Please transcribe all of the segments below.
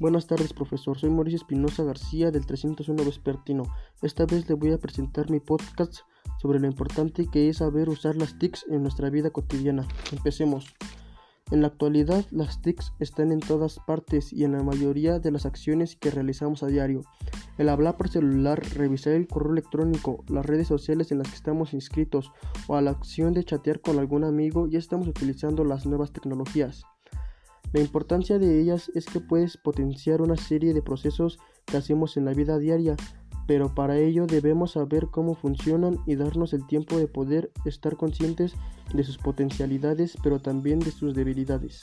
Buenas tardes, profesor. Soy Mauricio Espinosa García del 301 Vespertino. Esta vez le voy a presentar mi podcast sobre lo importante que es saber usar las TICs en nuestra vida cotidiana. Empecemos. En la actualidad, las TICs están en todas partes y en la mayoría de las acciones que realizamos a diario. El hablar por celular, revisar el correo electrónico, las redes sociales en las que estamos inscritos o a la acción de chatear con algún amigo, ya estamos utilizando las nuevas tecnologías. La importancia de ellas es que puedes potenciar una serie de procesos que hacemos en la vida diaria, pero para ello debemos saber cómo funcionan y darnos el tiempo de poder estar conscientes de sus potencialidades, pero también de sus debilidades.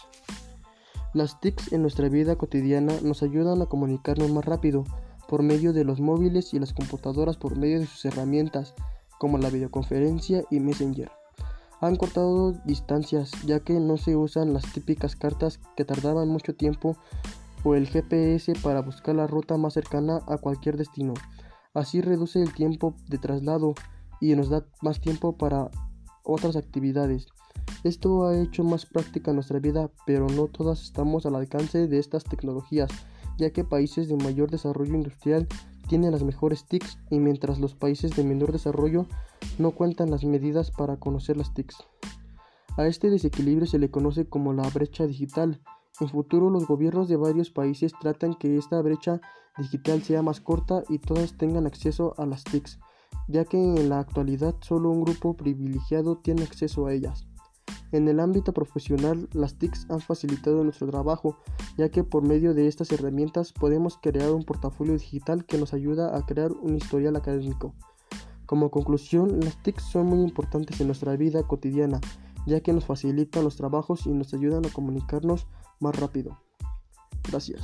Las TICs en nuestra vida cotidiana nos ayudan a comunicarnos más rápido por medio de los móviles y las computadoras por medio de sus herramientas como la videoconferencia y Messenger han cortado distancias ya que no se usan las típicas cartas que tardaban mucho tiempo o el GPS para buscar la ruta más cercana a cualquier destino. Así reduce el tiempo de traslado y nos da más tiempo para otras actividades. Esto ha hecho más práctica nuestra vida, pero no todas estamos al alcance de estas tecnologías, ya que países de mayor desarrollo industrial tienen las mejores TICs y mientras los países de menor desarrollo no cuentan las medidas para conocer las TICs. A este desequilibrio se le conoce como la brecha digital. En futuro los gobiernos de varios países tratan que esta brecha digital sea más corta y todas tengan acceso a las TICs, ya que en la actualidad solo un grupo privilegiado tiene acceso a ellas. En el ámbito profesional, las TICs han facilitado nuestro trabajo, ya que por medio de estas herramientas podemos crear un portafolio digital que nos ayuda a crear un historial académico. Como conclusión, las TICs son muy importantes en nuestra vida cotidiana, ya que nos facilitan los trabajos y nos ayudan a comunicarnos más rápido. Gracias.